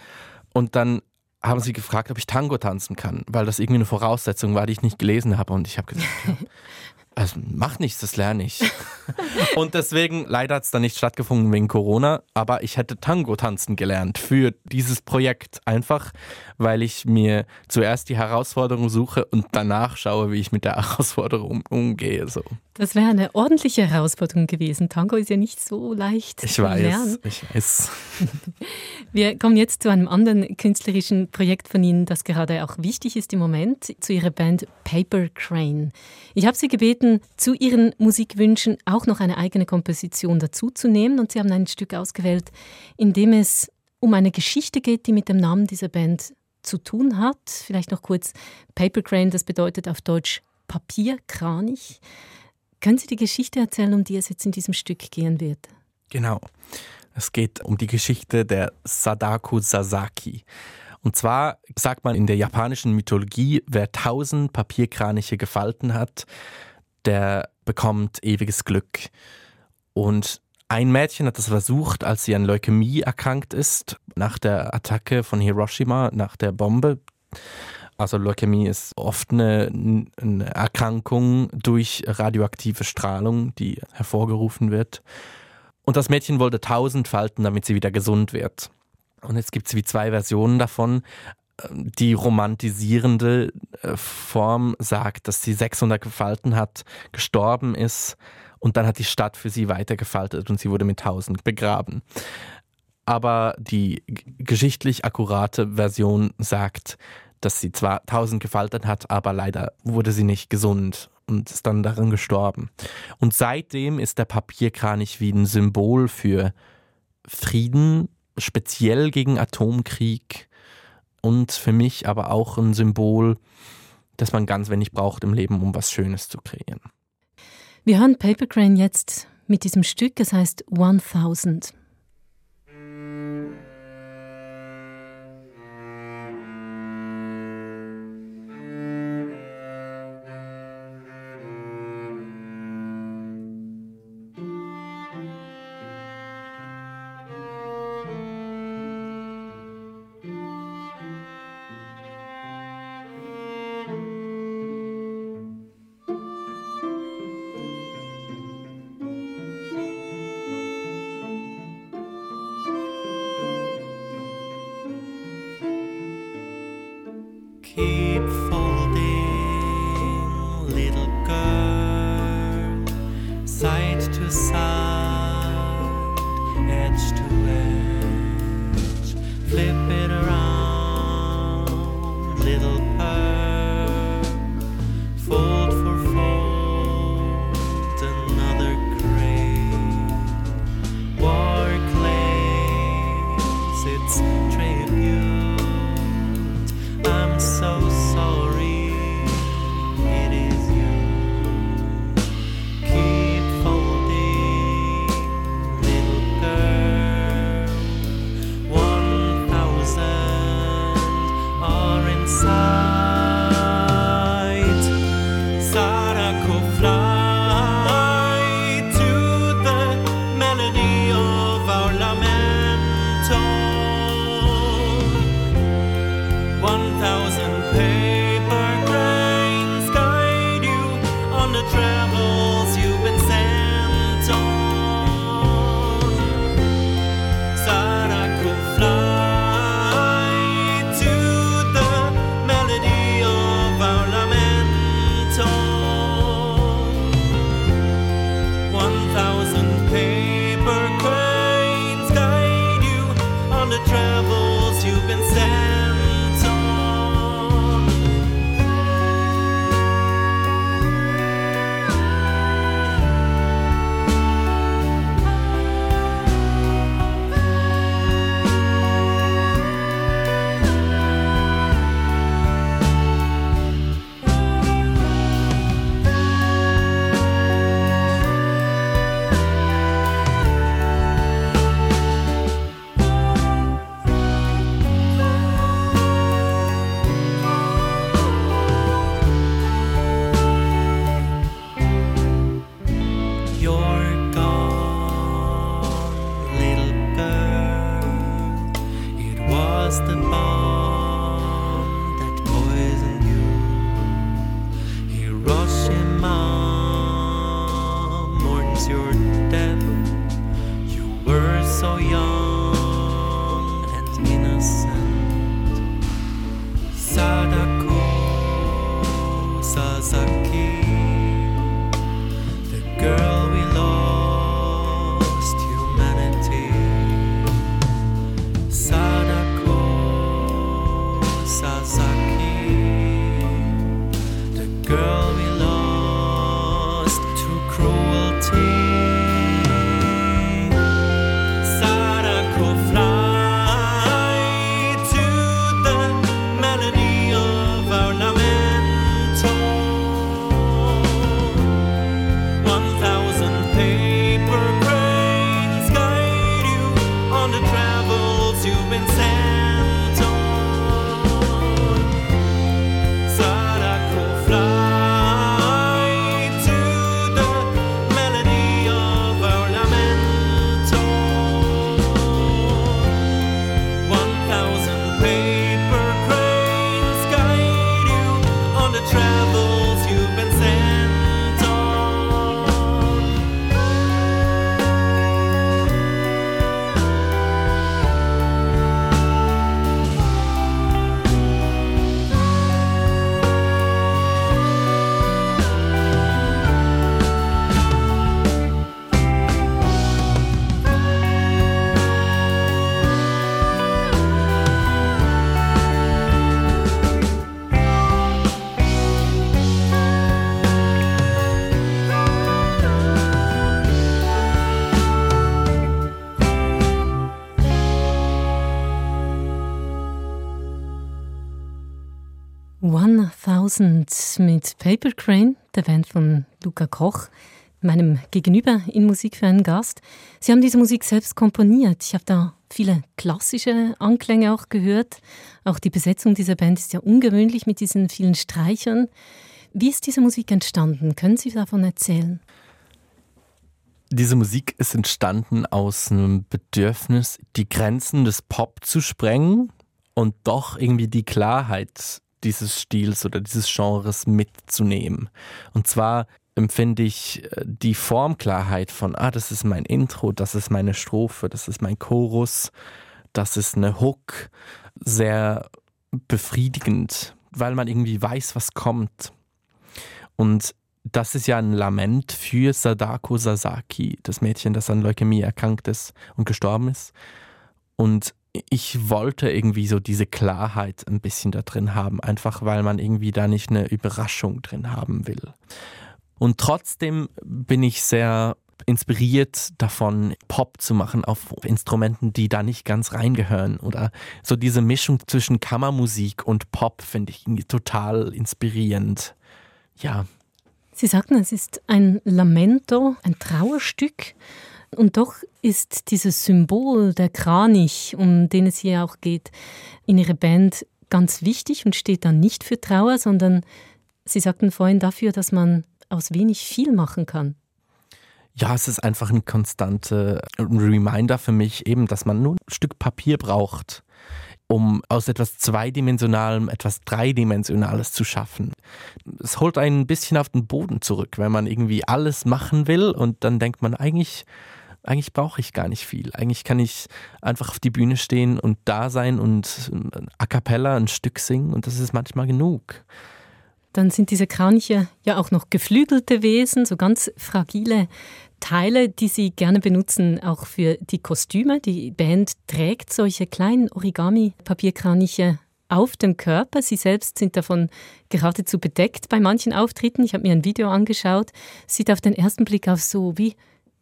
Und dann haben sie gefragt, ob ich Tango tanzen kann, weil das irgendwie eine Voraussetzung war, die ich nicht gelesen habe. Und ich habe gesagt, ja, [LAUGHS] Also macht nichts, das lerne ich. [LAUGHS] und deswegen, leider hat es dann nicht stattgefunden wegen Corona, aber ich hätte Tango tanzen gelernt für dieses Projekt. Einfach, weil ich mir zuerst die Herausforderung suche und danach schaue, wie ich mit der Herausforderung umgehe. So. Das wäre eine ordentliche Herausforderung gewesen. Tango ist ja nicht so leicht. Ich weiß, lernen. ich weiß. [LAUGHS] Wir kommen jetzt zu einem anderen künstlerischen Projekt von Ihnen, das gerade auch wichtig ist im Moment, zu Ihrer Band Paper Crane. Ich habe Sie gebeten, zu Ihren Musikwünschen auch noch eine eigene Komposition dazuzunehmen und Sie haben ein Stück ausgewählt, in dem es um eine Geschichte geht, die mit dem Namen dieser Band zu tun hat. Vielleicht noch kurz Paper Crane, das bedeutet auf Deutsch Papierkranich. Können Sie die Geschichte erzählen, um die es jetzt in diesem Stück gehen wird? Genau. Es geht um die Geschichte der Sadako Sasaki. Und zwar sagt man in der japanischen Mythologie, wer tausend Papierkraniche gefalten hat, der bekommt ewiges Glück. Und ein Mädchen hat das versucht, als sie an Leukämie erkrankt ist, nach der Attacke von Hiroshima, nach der Bombe. Also Leukämie ist oft eine, eine Erkrankung durch radioaktive Strahlung, die hervorgerufen wird. Und das Mädchen wollte tausend falten, damit sie wieder gesund wird. Und jetzt gibt es wie zwei Versionen davon. Die romantisierende äh, Form sagt, dass sie 600 gefalten hat, gestorben ist und dann hat die Stadt für sie weitergefaltet und sie wurde mit 1000 begraben. Aber die geschichtlich akkurate Version sagt, dass sie zwar 1000 gefaltet hat, aber leider wurde sie nicht gesund und ist dann darin gestorben. Und seitdem ist der Papierkranich wie ein Symbol für Frieden, speziell gegen Atomkrieg und für mich aber auch ein Symbol, dass man ganz wenig braucht im Leben, um was Schönes zu kreieren. Wir hören Paper Crane jetzt mit diesem Stück, es heißt 1000. and by. 1000 mit Paper Crane, der Band von Luca Koch, meinem Gegenüber in Musik für einen Gast. Sie haben diese Musik selbst komponiert. Ich habe da viele klassische Anklänge auch gehört. Auch die Besetzung dieser Band ist ja ungewöhnlich mit diesen vielen Streichern. Wie ist diese Musik entstanden? Können Sie davon erzählen? Diese Musik ist entstanden aus einem Bedürfnis, die Grenzen des Pop zu sprengen und doch irgendwie die Klarheit dieses Stils oder dieses Genres mitzunehmen. Und zwar empfinde ich äh, die Formklarheit von, ah, das ist mein Intro, das ist meine Strophe, das ist mein Chorus, das ist eine Hook, sehr befriedigend, weil man irgendwie weiß, was kommt. Und das ist ja ein Lament für Sadako Sasaki, das Mädchen, das an Leukämie erkrankt ist und gestorben ist. Und ich wollte irgendwie so diese Klarheit ein bisschen da drin haben, einfach weil man irgendwie da nicht eine Überraschung drin haben will. Und trotzdem bin ich sehr inspiriert davon, Pop zu machen auf Instrumenten, die da nicht ganz reingehören. Oder so diese Mischung zwischen Kammermusik und Pop finde ich total inspirierend. Ja. Sie sagten, es ist ein Lamento, ein Trauerstück. Und doch ist dieses Symbol der Kranich, um den es hier auch geht, in Ihrer Band ganz wichtig und steht dann nicht für Trauer, sondern Sie sagten vorhin dafür, dass man aus wenig viel machen kann. Ja, es ist einfach ein konstanter Reminder für mich eben, dass man nur ein Stück Papier braucht. um aus etwas Zweidimensionalem etwas Dreidimensionales zu schaffen. Es holt einen ein bisschen auf den Boden zurück, wenn man irgendwie alles machen will und dann denkt man eigentlich, eigentlich brauche ich gar nicht viel. Eigentlich kann ich einfach auf die Bühne stehen und da sein und a cappella ein Stück singen und das ist manchmal genug. Dann sind diese Kraniche ja auch noch geflügelte Wesen, so ganz fragile Teile, die Sie gerne benutzen, auch für die Kostüme. Die Band trägt solche kleinen Origami-Papierkraniche auf dem Körper. Sie selbst sind davon geradezu bedeckt bei manchen Auftritten. Ich habe mir ein Video angeschaut. Sieht auf den ersten Blick aus so wie,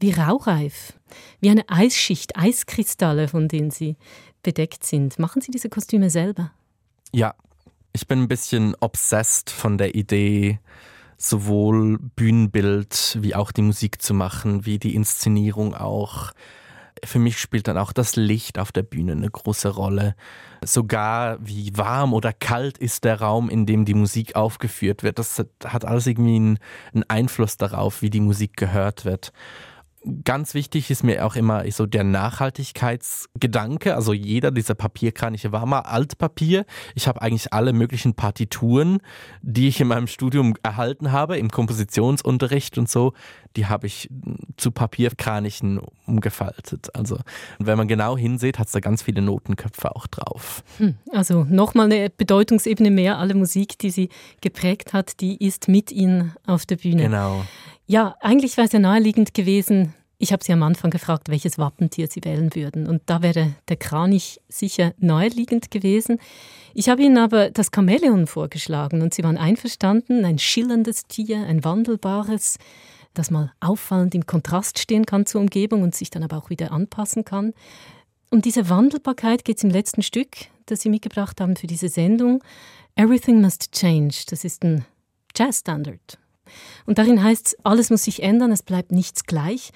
wie raureif, wie eine Eisschicht, Eiskristalle, von denen Sie bedeckt sind. Machen Sie diese Kostüme selber? Ja, ich bin ein bisschen obsessed von der Idee, sowohl Bühnenbild wie auch die Musik zu machen, wie die Inszenierung auch. Für mich spielt dann auch das Licht auf der Bühne eine große Rolle. Sogar wie warm oder kalt ist der Raum, in dem die Musik aufgeführt wird. Das hat alles irgendwie einen, Einfluss darauf, wie die Musik gehört wird ganz wichtig ist mir auch immer so der Nachhaltigkeitsgedanke. Also jeder dieser Papierkraniche war mal Altpapier. Ich habe eigentlich alle möglichen Partituren, die ich in meinem Studium erhalten habe, im Kompositionsunterricht und so, die habe ich zu Papierkranichen umgefaltet. Also wenn man genau hinsieht, hat es da ganz viele Notenköpfe auch drauf. Hm, also nochmal eine Bedeutungsebene mehr. Alle Musik, die sie geprägt hat, die ist mit Ihnen auf der Bühne. Genau. Ja, eigentlich wäre es ja naheliegend gewesen, ich habe Sie am Anfang gefragt, welches Wappentier Sie wählen würden. Und da wäre der Kranich sicher naheliegend gewesen. Ich habe Ihnen aber das Chamäleon vorgeschlagen und Sie waren einverstanden. Ein schillerndes Tier, ein wandelbares, das mal auffallend im Kontrast stehen kann zur Umgebung und sich dann aber auch wieder anpassen kann. Um diese Wandelbarkeit geht es im letzten Stück, das Sie mitgebracht haben für diese Sendung. Everything Must Change. Das ist ein Jazzstandard. Und darin heißt es, alles muss sich ändern, es bleibt nichts gleich.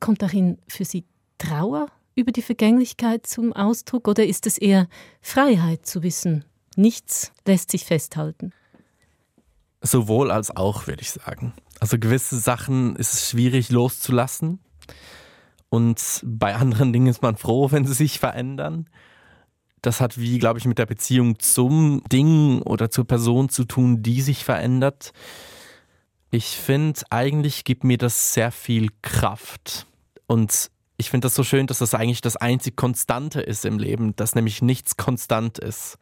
Kommt darin für Sie Trauer über die Vergänglichkeit zum Ausdruck oder ist es eher Freiheit zu wissen, nichts lässt sich festhalten? Sowohl als auch, würde ich sagen. Also gewisse Sachen ist es schwierig loszulassen und bei anderen Dingen ist man froh, wenn sie sich verändern. Das hat wie, glaube ich, mit der Beziehung zum Ding oder zur Person zu tun, die sich verändert. Ich finde, eigentlich gibt mir das sehr viel Kraft. Und ich finde das so schön, dass das eigentlich das einzig Konstante ist im Leben, dass nämlich nichts konstant ist.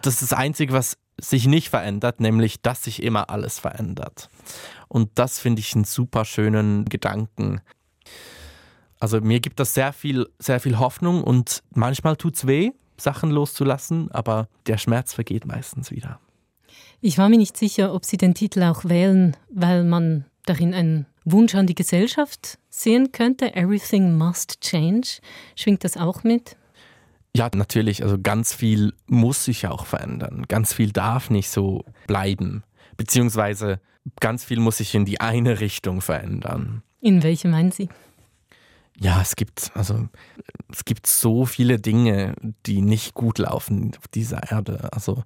Das ist das Einzige, was sich nicht verändert, nämlich dass sich immer alles verändert. Und das finde ich einen super schönen Gedanken. Also mir gibt das sehr viel, sehr viel Hoffnung und manchmal tut es weh, Sachen loszulassen, aber der Schmerz vergeht meistens wieder. Ich war mir nicht sicher, ob Sie den Titel auch wählen, weil man darin einen Wunsch an die Gesellschaft sehen könnte. Everything must change. Schwingt das auch mit? Ja, natürlich. Also ganz viel muss sich auch verändern. Ganz viel darf nicht so bleiben. Beziehungsweise ganz viel muss sich in die eine Richtung verändern. In welche meinen Sie? Ja, es gibt, also, es gibt so viele Dinge, die nicht gut laufen auf dieser Erde. Also,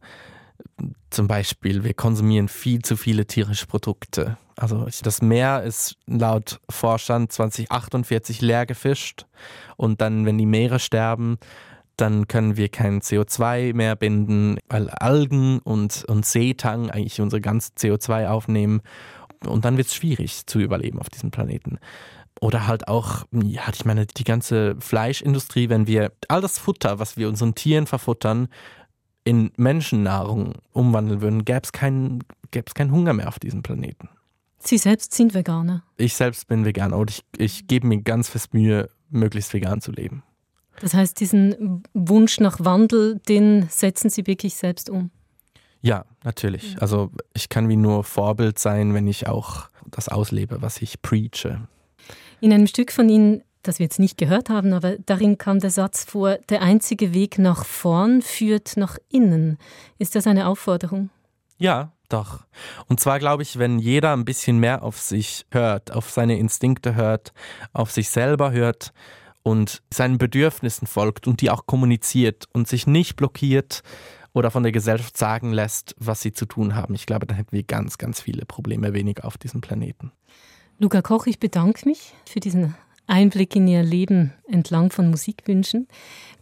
zum Beispiel, wir konsumieren viel zu viele tierische Produkte. Also das Meer ist laut Forschern 2048 leer gefischt und dann, wenn die Meere sterben, dann können wir kein CO2 mehr binden, weil Algen und, und Seetang eigentlich unsere ganze CO2 aufnehmen und dann wird es schwierig zu überleben auf diesem Planeten. Oder halt auch, ja, ich meine, die ganze Fleischindustrie, wenn wir all das Futter, was wir unseren Tieren verfuttern, in Menschennahrung umwandeln würden, gäbe es keinen, keinen Hunger mehr auf diesem Planeten. Sie selbst sind Veganer? Ich selbst bin Veganer und ich, ich gebe mir ganz fest Mühe, möglichst vegan zu leben. Das heißt, diesen Wunsch nach Wandel, den setzen Sie wirklich selbst um? Ja, natürlich. Also ich kann wie nur Vorbild sein, wenn ich auch das auslebe, was ich preache. In einem Stück von Ihnen das wir jetzt nicht gehört haben, aber darin kam der Satz vor, der einzige Weg nach vorn führt nach innen. Ist das eine Aufforderung? Ja, doch. Und zwar glaube ich, wenn jeder ein bisschen mehr auf sich hört, auf seine Instinkte hört, auf sich selber hört und seinen Bedürfnissen folgt und die auch kommuniziert und sich nicht blockiert oder von der Gesellschaft sagen lässt, was sie zu tun haben. Ich glaube, dann hätten wir ganz, ganz viele Probleme weniger auf diesem Planeten. Luca Koch, ich bedanke mich für diesen Einblick in ihr Leben entlang von Musikwünschen.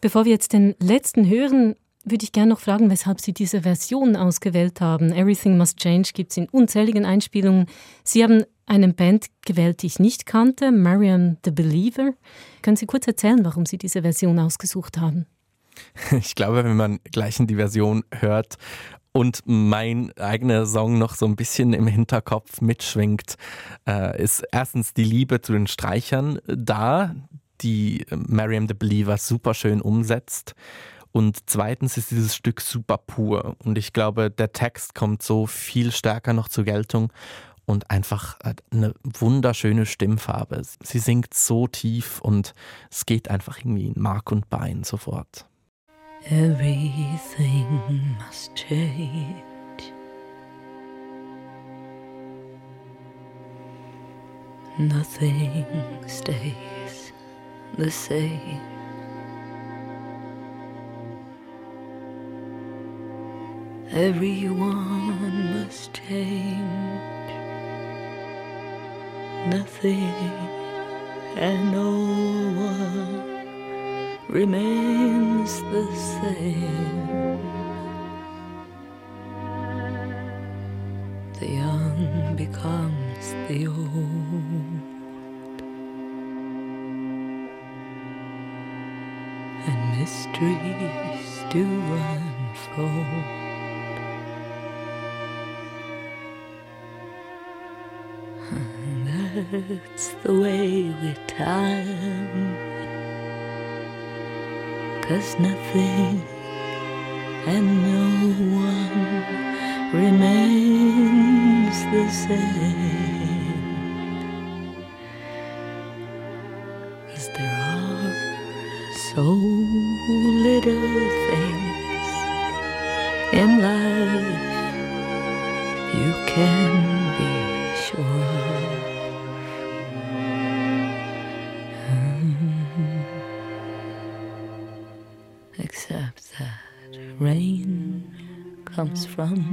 Bevor wir jetzt den letzten hören, würde ich gerne noch fragen, weshalb Sie diese Version ausgewählt haben. Everything Must Change gibt es in unzähligen Einspielungen. Sie haben eine Band gewählt, die ich nicht kannte, Mariam the Believer. Können Sie kurz erzählen, warum Sie diese Version ausgesucht haben? Ich glaube, wenn man gleich in die Version hört und mein eigener Song noch so ein bisschen im Hinterkopf mitschwingt, äh, ist erstens die Liebe zu den Streichern da, die Mariam the Believer super schön umsetzt. Und zweitens ist dieses Stück super pur. Und ich glaube, der Text kommt so viel stärker noch zur Geltung und einfach eine wunderschöne Stimmfarbe. Sie singt so tief und es geht einfach irgendwie in Mark und Bein sofort. Everything must change. Nothing stays the same. Everyone must change. Nothing and no one remains the same. The young becomes the old. And mysteries do unfold. That's the way with time. Cause nothing and no one remains the same. Cause there are so from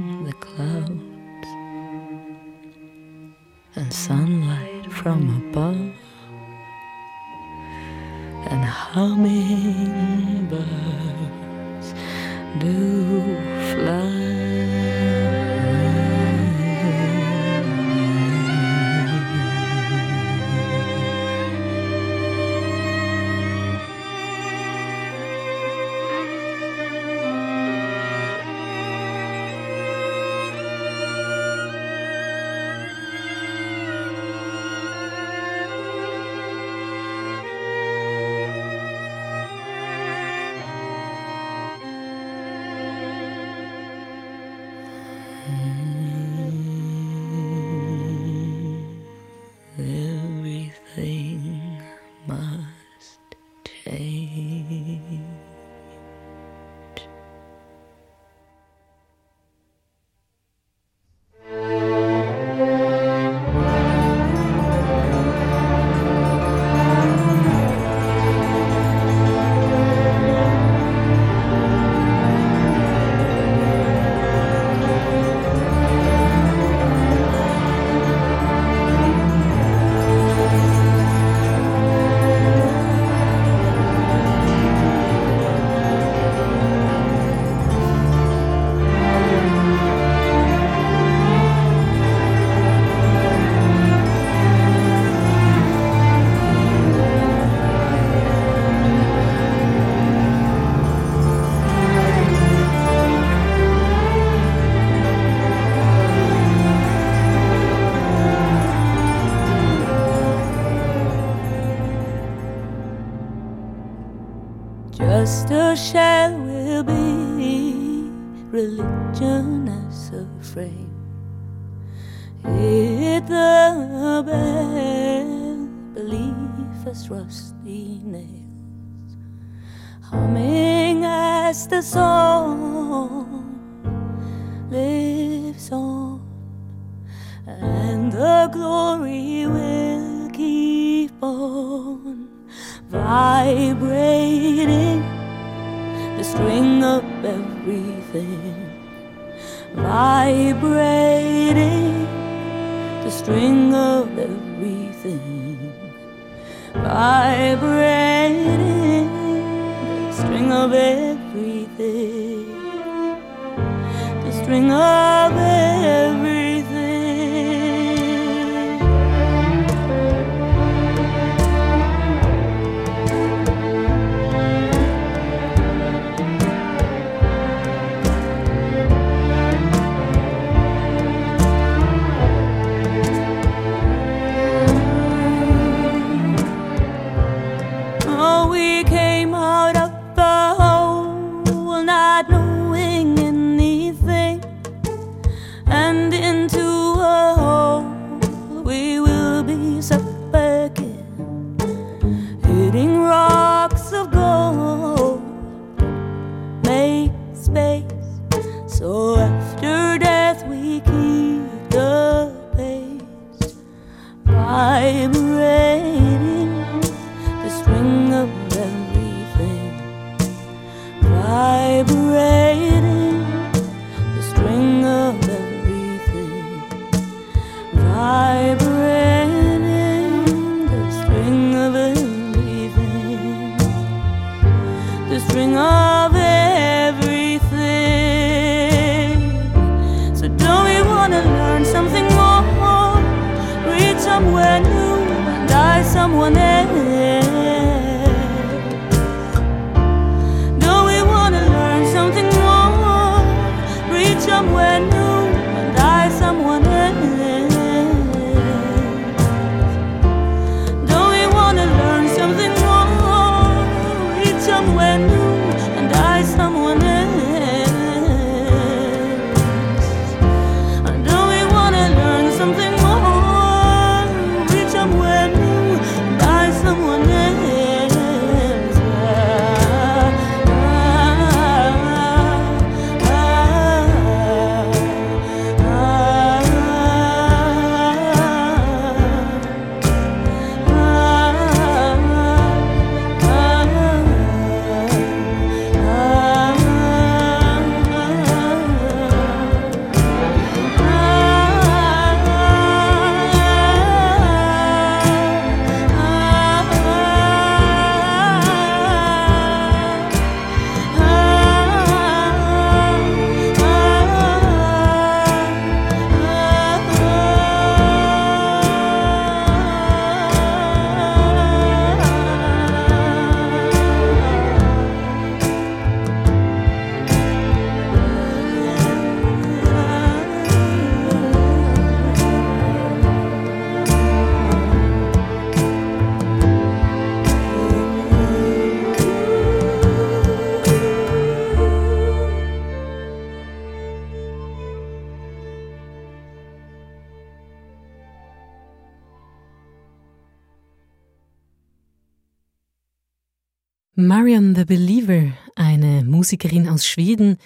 string of everything. Vibrating the string of everything. The string of everything Musikerin aus Schweden.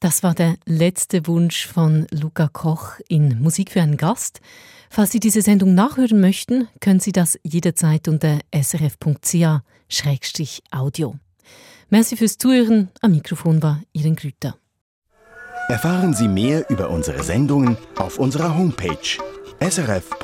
Das war der letzte Wunsch von Luca Koch in Musik für einen Gast. Falls Sie diese Sendung nachhören möchten, können Sie das jederzeit unter srf.ch-audio. Merci fürs Zuhören. Am Mikrofon war Ihren Grüter. Erfahren Sie mehr über unsere Sendungen auf unserer Homepage srf.ch-kultur.